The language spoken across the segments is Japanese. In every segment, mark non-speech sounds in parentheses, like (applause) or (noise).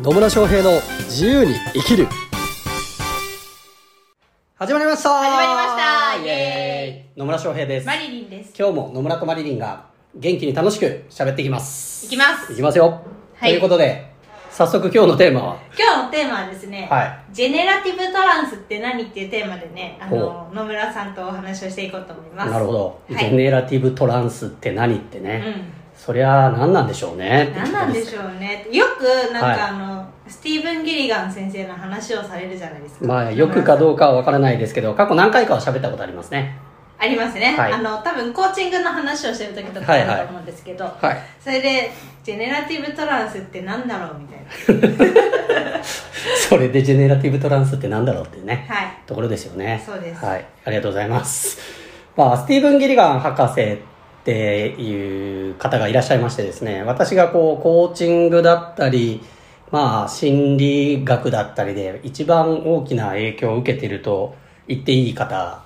野村翔平の自由に生きる。始まりました。始まりました。イエーイ。野村翔平です。マリリンです。今日も野村とマリリンが元気に楽しく喋っていきます。いきます。いきますよ、はい。ということで早速今日のテーマは？今日のテーマはですね、はい。ジェネラティブトランスって何っていうテーマでね、あほの、野村さんとお話をしていこうと思います。なるほど、はい。ジェネラティブトランスって何ってね、そりゃ何なんでしょうねうん。何なんでょしょうね。よく、なんか、はいあの、スティーブン・ギリガン先生の話をされるじゃないですか。まあよくかどうか。かは分からないですけど過去何回かは喋ったことありますねありますね。はいあの、多分コーチングの話をしてる時とかはいはいあると思うんですけど、はいそれで、ジェネラティブトランスって何だろうみたいな。(laughs) それでジェネラティブトランスってなんだろうっていうね、はい。ところですよねそうですはいありがとうございますまあスティーブン・ギリガン博士っていう方がいらっしゃいましてですね私がこうコーチングだったりまあ心理学だったりで一番大きな影響を受けていると言っていい方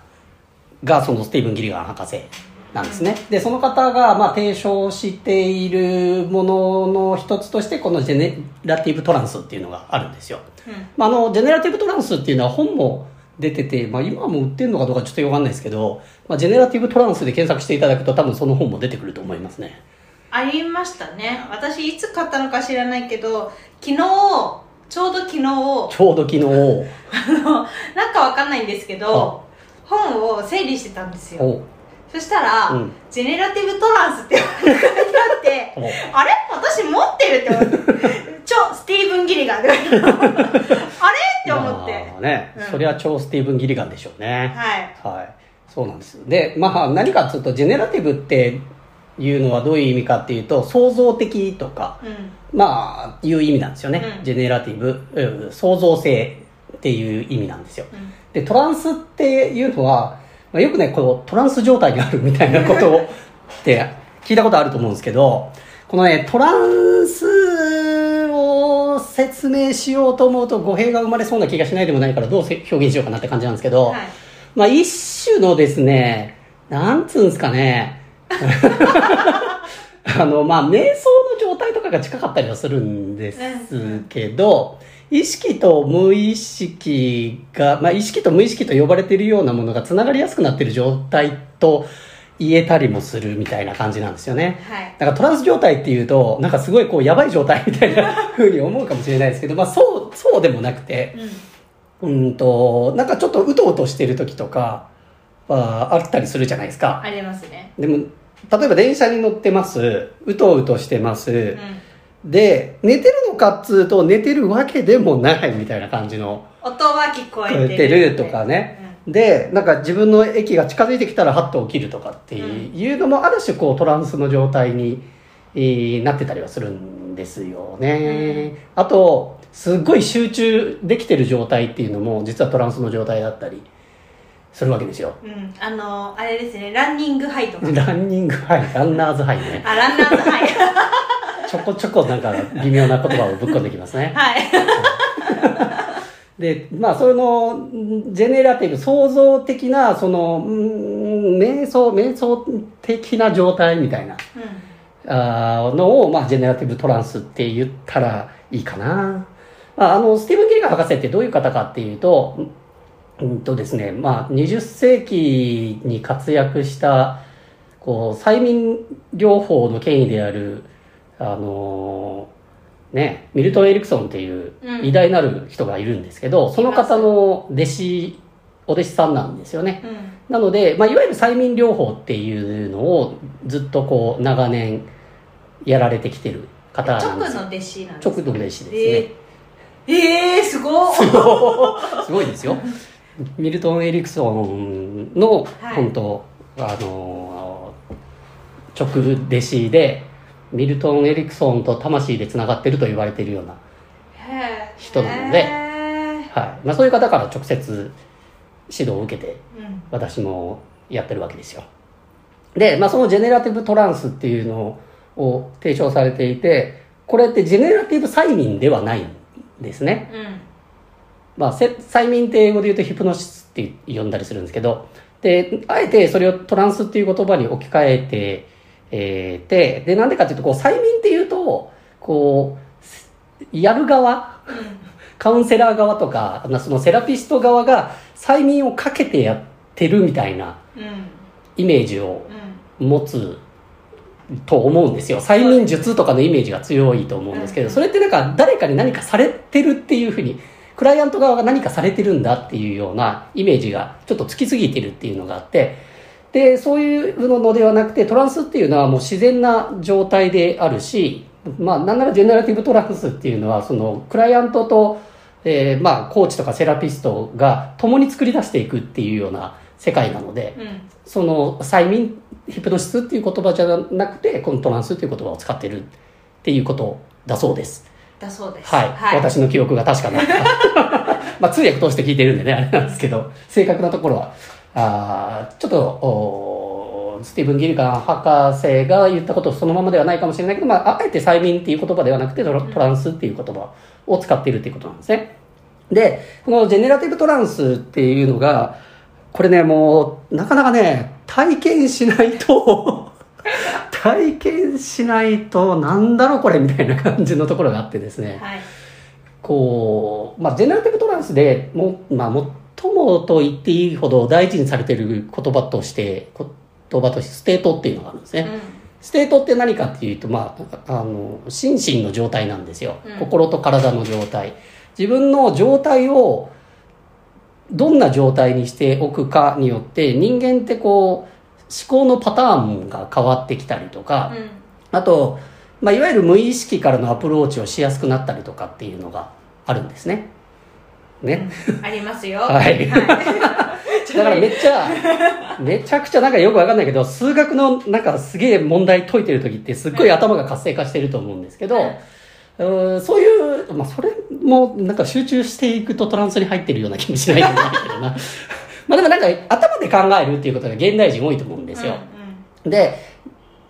がそのスティーブン・ギリガン博士なんですね。で、その方がまあ提唱しているものの一つとしてこのジェネラティブトランスっていうのがあるんですよ。うん。まあ、あの、ジェネラティブトランスっていうのは本も出てて、まあ今も売ってるのかどうかちょっとわかんないですけど、まあ、ジェネラティブトランスで検索していただくと多分その本も出てくると思いますね。ありましたね。私いつ買ったのか知らないけど昨日ちょうど昨日ちょうど昨日、あのなんかわかんないんですけど本を整理してたんですよ。お。そしたら、うん。ジェネラティブトランスって書いてあってお。あれ？私持ってるって思って (laughs) 超スティーブン・ギリガンあれ？って思ってまあね、うんそれは超スティーブン・ギリガンでしょうね。はいはい。そうなんです。で、まあ何かちょっとジェネラティブっていうのはどういう意味かっていうと、創造的とか、うんまあ、いう意味なんですよね。うんジェネラティブ、うん創造性っていう意味なんですよ。うんで、トランスっていうのは、まあ、よくね、こう、トランス状態にあるみたいなことを (laughs) って聞いたことあると思うんですけど、このね、トランスを説明しようと思うと語弊が生まれそうな気がしないでもないからどうせ表現しようかなって感じなんですけど、はい。まあ一種のですね、なんつうんですかね、(laughs) あの、まあ瞑想の状態とかが近かったりはするんですけど、意識と無意識が、まあ意識と無意識と呼ばれているようなものがつながりやすくなっている状態と言えたりもするみたいな感じなんですよね。はいなんかトランス状態っていうと、なんかすごいこうやばい状態みたいな風に思うかもしれないですけど、まあそう、そうでもなくて、うんうんと、なんかちょっとうとうとしてる時とかはあったりするじゃないですか。ありますねでも、例えば電車に乗ってます。うとうとしてます。うんで、寝てるのかっつうと寝てるわけでもないみたいな感じの音は聞こ聞こえてるえてるとかね。で、なんか自分の駅が近づいてきたらハッと起きるとかっていうのもある種こうトランスの状態に、えーなってたりはするんですよね。あと、すっごい集中できてる状態っていうのも実はトランスの状態だったりするわけですよ。うん、うん、あのあれですねランニングハイとかランニングハイ、ランナーズハイね。あランナーズハイ (laughs) ちょこちょこなんか微妙な言葉をぶっ込んできますね。はいで、まあ、その、んジェネラティブ、創造的な、その、ん瞑想、瞑想的な状態みたいな、あーのを、まあ、ジェネラティブトランスって言ったらいいかな。まあ、あの、スティーブン・ギリガン博士ってどういう方かっていうと、うんとですね、まあ、20世紀に活躍した、こう、催眠療法の権威である、あのね、ミルトン・エリクソンっていううん偉大なる人がいるんですけど、その方の弟子、お弟子さんなんですよね。うんうんなので、まあ、いわゆる催眠療法っていうのをずっとこう、長年やられてきてる方なんですよ。直の弟子なんです直の弟子ですね。えー、えー、すごっ (laughs) すごいですよ。ミルトン・エリクソンの、はい本当あのー直弟子で、ミルトン・エリクソンと魂でつながってると言われているような、人なのではい。まあそういう方から直接指導を受けて、うん私もやってるわけですよ。で、まあそのジェネラティブトランスっていうのを提唱されていて、これってジェネラティブ催眠ではないんですね。うんまあ、せ催眠って英語で言うとヒプノシスって呼んだりするんですけど、で、あえてそれをトランスっていう言葉に置き換えて、えーて、で、なんでかっていうと、こう、催眠っていうと、こう、やる側カウンセラー側とかそのセラピスト側が催眠をかけてやってるみたいなイメージを持つと思うんですよ。催眠術とかのイメージが強いと思うんですけどそれってなんか誰かに何かされてるっていうふうにクライアント側が何かされてるんだっていうようなイメージがちょっとつきすぎてるっていうのがあってでそういうのではなくてトランスっていうのはもう自然な状態であるしまあなんならジェネラティブトランスっていうのはそのクライアントと、えー、まあコーチとかセラピストが共に作り出していくっていうような世界なので、うん、その催眠ヒプノシスっていう言葉じゃなくてこのトランスっていう言葉を使ってるっていうことだそうです。だそうです。はい、はい、私の記憶が確かな。(laughs) まあ通訳通して聞いてるんでねあれなんですけど正確なところはあちょっとおスティーブン・ギルカン博士が言ったことそのままではないかもしれないけど、まあ、あえて催眠っていう言葉ではなくてトランスっていう言葉を使っているっていうことなんですね。でこの generative trance っていうのがこれねもうなかなかね体験しないと (laughs) 体験しないとなんだろうこれみたいな感じのところがあってですね、はい、こう、まあ、 generative trance でも、まあ、最もと言っていいほど大事にされている言葉として言葉として state っていうのがあるんですね、うん、 state って何かっていうと、まあ、あの心身の状態なんですよ、うん、心と体の状態。自分の状態をどんな状態にしておくかによって人間ってこう思考のパターンが変わってきたりとか、うん、あと、まあ、いわゆる無意識からのアプローチをしやすくなったりとかっていうのがあるんですね。ね。うん、ありますよ。(laughs) はい。はい、(laughs) だからめっちゃ、めちゃくちゃなんかよくわかんないけど、数学のなんかすげえ問題解いてる時ってすっごい頭が活性化してると思うんですけど、うん、そういう、まあそれもなんか集中していくとトランスに入ってるような気もしないけどな。(laughs) まあでもなんか頭で考えるっていうことが現代人多いと思うんですよ。うんうん、で、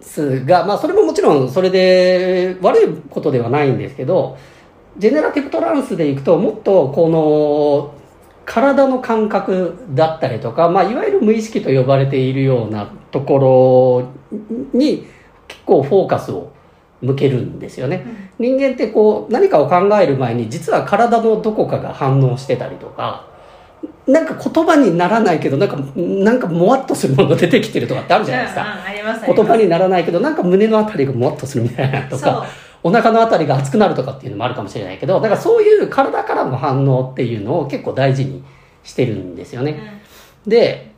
すが、まあそれももちろんそれで悪いことではないんですけど、ジェネラティブトランスでいくともっとこの体の感覚だったりとか、まあいわゆる無意識と呼ばれているようなところに結構フォーカスを向けるんですよね、うん、人間ってこう何かを考える前に実は体のどこかが反応してたりとかなんか言葉にならないけどなんかなんかもわっとするものが出てきてるとかってあるじゃないですか、うんうん、言葉にならないけどなんか胸のあたりがもわっとするみたいなとかお腹のあたりが熱くなるとかっていうのもあるかもしれないけどだからそういう体からの反応っていうのを結構大事にしてるんですよね、うん、で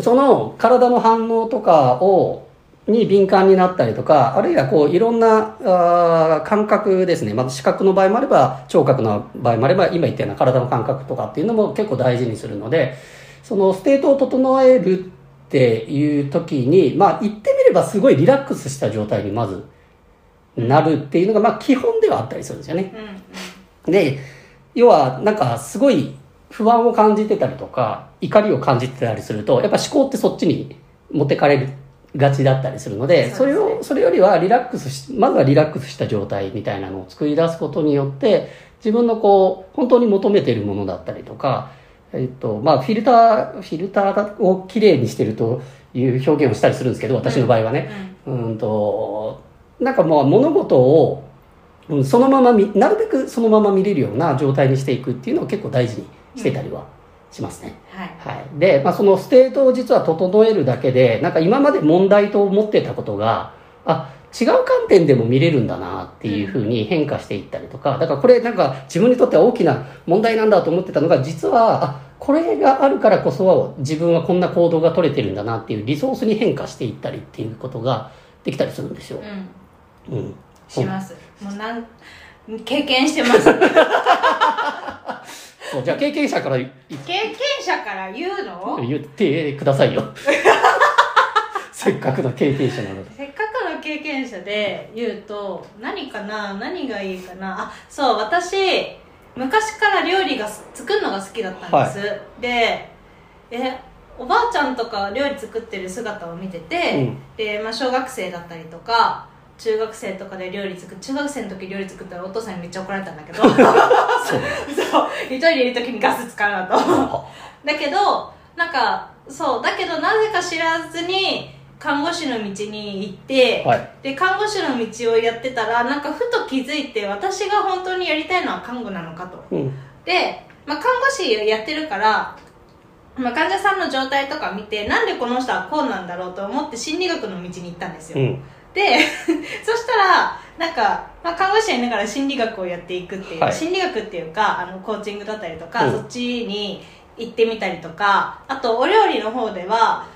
その体の反応とかをに敏感になったりとか、あるいはこういろんなあ感覚ですね。まず視覚の場合もあれば、聴覚の場合もあれば、今言ったような体の感覚とかっていうのも結構大事にするので、その state を整えるっていう時に、まあ言ってみればすごいリラックスした状態にまずなるっていうのが、まあ基本ではあったりするんですよね。で、要はなんかすごい不安を感じてたりとか、怒りを感じてたりすると、やっぱ思考ってそっちに持ってかれるがちだったりするので、それを、それよりはリラックスし、まずはリラックスした状態みたいなのを作り出すことによって、自分のこう、本当に求めているものだったりとか、えっと、まあ、フィルター、フィルターをきれいにしてるという表現をしたりするんですけど、私の場合はね。うん、うんと、なんかもう物事を、そのまま見、なるべくそのまま見れるような状態にしていくっていうのを結構大事にしてたりはしますね。はい。はい、で、まあ、そのステートを実は整えるだけで、なんか今まで問題と思ってたことが、あ、違う観点でも見れるんだなっていうふうに変化していったりとか、だからこれなんか自分にとっては大きな問題なんだと思ってたのが、実は、あ、これがあるからこそ自分はこんな行動が取れてるんだなっていうリソースに変化していったりっていうことができたりするんですよ。うん。うん、します。もうなん経験してます。(laughs) じゃあ経験者から経験者から言うの？言ってくださいよ。(laughs) せっかくの経験者なので。せっかくの経験者で言うと何かな？何がいいかな？あそう私昔から料理が作るのが好きだったんです、はい、でえおばあちゃんとか料理作ってる姿を見てて、うん、で、まあ、小学生だったりとか中学生とかで料理作中学生の時料理作ったらお父さんにめっちゃ怒られたんだけど。(laughs) そう一人でいる時にガス使うなと。だけどなんかそう。だけどなぜか知らずに看護師の道に行って、はい。で看護師の道をやってたらなんかふと気づいて私が本当にやりたいのは看護なのかと。うん。で、まあ、看護師やってるから、まあ、患者さんの状態とか見てなんでこの人はこうなんだろうと思って心理学の道に行ったんですよ、うんで (laughs) そしたらなんか、まあ、看護師やりながら心理学をやっていくっていう、はい。心理学っていうかあのコーチングだったりとか、うん。そっちに行ってみたりとかあとお料理の方では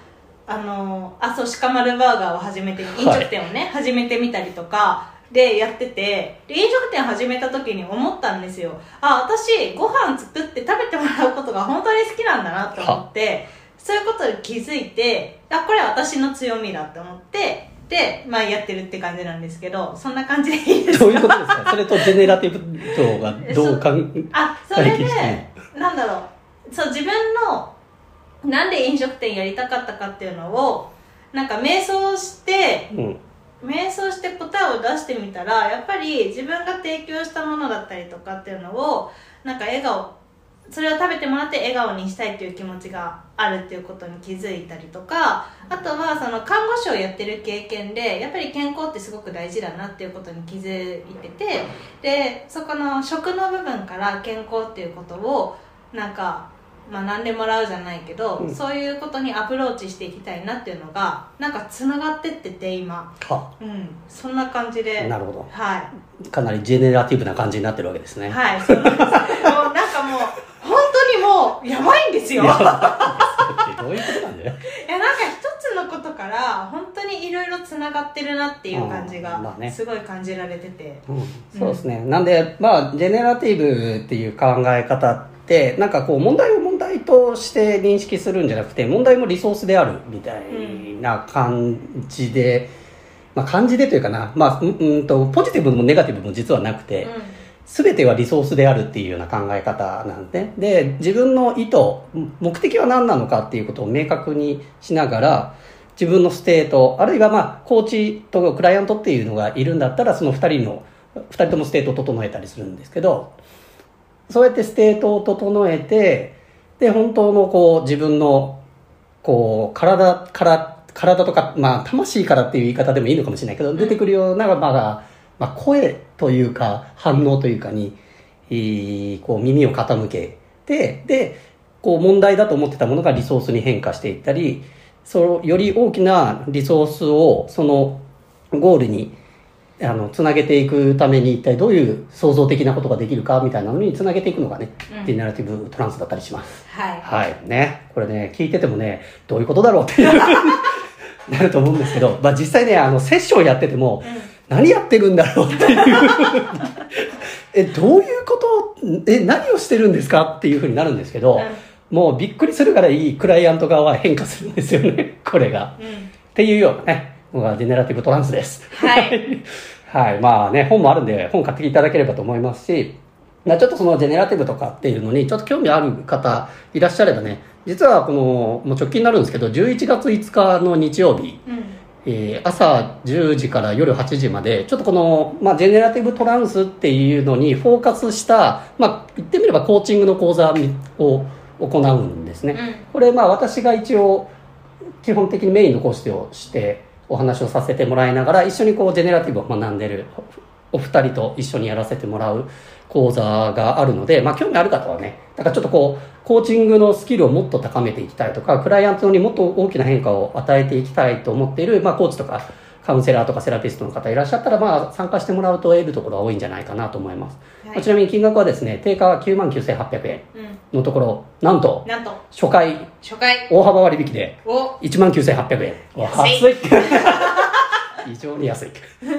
あのあそう鹿丸バーガーを始めて飲食店をね、始めてみたりとかでやっててで飲食店始めた時に思ったんですよ。あ私ご飯作って食べてもらうことが本当に好きなんだなって思ってそういうことに気づいてあこれは私の強みだって思ってで、まあ、やってるって感じなんですけどそんな感じでいいですか？どういうことですか？それとジェネラティブ像がどうかんあそれでなんだろう。そう自分のなんで飲食店やりたかったかっていうのをなんか瞑想してうん。瞑想して答えを出してみたらやっぱり自分が提供したものだったりとかっていうのをなんか笑顔それを食べてもらって笑顔にしたいっていう気持ちがあるっていうことに気づいたりとかあとはその看護師をやってる経験でやっぱり健康ってすごく大事だなっていうことに気づいててでそこの食の部分から健康っていうことをなんか学んでもらうじゃないけど、うん。そういうことにアプローチしていきたいなっていうのがなんかつながってってて今は。うんそんな感じでなるほど。はい。かなりジェネラティブな感じになってるわけですね。はいそうなんです。もうなんかもうもうやばいんですよ。いやいやどういうことなんか一つのことから本当にいろいろつながってるなっていう感じがうんまあね。すごい感じられてて、うん、そうですね、なんでまあジェネラティブっていう考え方ってなんかこう問題を問題として認識するんじゃなくて問題もリソースであるみたいな感じで、まあ感じでというかな、まあ、うんうんとポジティブもネガティブも実はなくて、うん全てはリソースであるっていうような考え方なんで、で、自分の意図、目的は何なのかっていうことを明確にしながら、自分のステート、あるいはまあ、コーチとクライアントっていうのがいるんだったら、その二人の、二人ともステートを整えたりするんですけど、そうやってステートを整えて、で、本当のこう、自分の、こう、体から、体とか、まあ、魂からっていう言い方でもいいのかもしれないけど、出てくるような、まあ、まあ、声というか、反応というかに、えーこう、耳を傾けて、で、こう、問題だと思ってたものがリソースに変化していったり、その、より大きなリソースを、その、ゴールに、あの、つなげていくために一体どういう創造的なことができるかみたいなのにつなげていくのがね、うんジェネラティブトランスだったりします。はいはい。ね。これね、聞いててもね、どういうことだろうっていう、(laughs) なると思うんですけど、まあ実際ね、あの、セッションやってても、何やってるんだろうっていう。(laughs) え、どういうこと？え、何をしてるんですかっていうふうになるんですけど、もうびっくりするからいいクライアント側は変化するんですよね、(laughs) これが。うんうんっていうようなね、のがジェネラティブトランスです。はい。(laughs) はい。まあね、本もあるんで、本買っていただければと思いますし、まあちょっとそのジェネラティブとかっていうのに、ちょっと興味ある方いらっしゃればね、実はこの、もう直近になるんですけど、11月5日の日曜日、うんえー朝10時から夜8時まで、ちょっとこの、まあ、ジェネラティブトランスっていうのにフォーカスした、まあ、言ってみればコーチングの講座を行うんですね。うんこれ、まあ、私が一応、基本的にメインの講師をして、お話をさせてもらいながら、一緒にこう、ジェネラティブを学んでるお二人と一緒にやらせてもらう講座があるので、まあ、興味ある方はね、だからちょっとこう、コーチングのスキルをもっと高めていきたいとか、クライアントにもっと大きな変化を与えていきたいと思っている、まあ、コーチとか、カウンセラーとかセラピストの方いらっしゃったら、まあ、参加してもらうと得るところは多いんじゃないかなと思います。はいちなみに金額はですね、定価は99,800円うんのところ、なんと、なんと初回、初回大幅割引で、を19,800円。安い安い。非常に安い。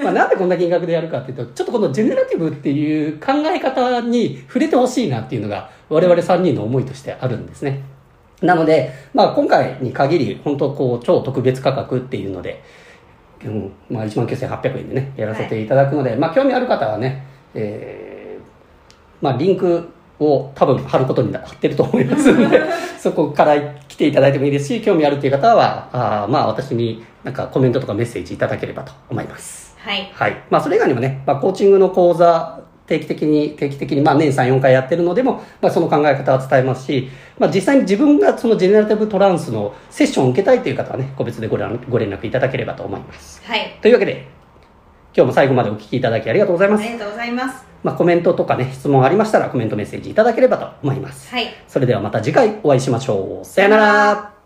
まあ、なんでこんな金額でやるかっていうと、ちょっとこのジェネラティブっていう考え方に触れてほしいなっていうのが、我々3人の思いとしてあるんですね。なので、まあ、今回に限り、本当こう、超特別価格っていうので、うん、まあ、19,800円でね、やらせていただくので、まあ、興味ある方はね、えーまあ、リンクを多分貼ることになってると思いますので、(laughs) そこから来ていただいてもいいですし、興味あるっていう方は、あーまあ、私になんかコメントとかメッセージいただければと思います。はいはい。まあ、それ以外にもね、まあ、コーチングの講座定期的に、定期的に、まあ年3、4回やってるのでも、まあその考え方は伝えますし、まあ実際に自分がそのジェネラティブトランスのセッションを受けたいという方はね、個別でご連ご連絡いただければと思います。はいというわけで、今日も最後までお聞きいただきありがとうございます。ありがとうございますまあコメントとかね、質問ありましたらコメントメッセージいただければと思います。はいそれではまた次回お会いしましょう。さよなら。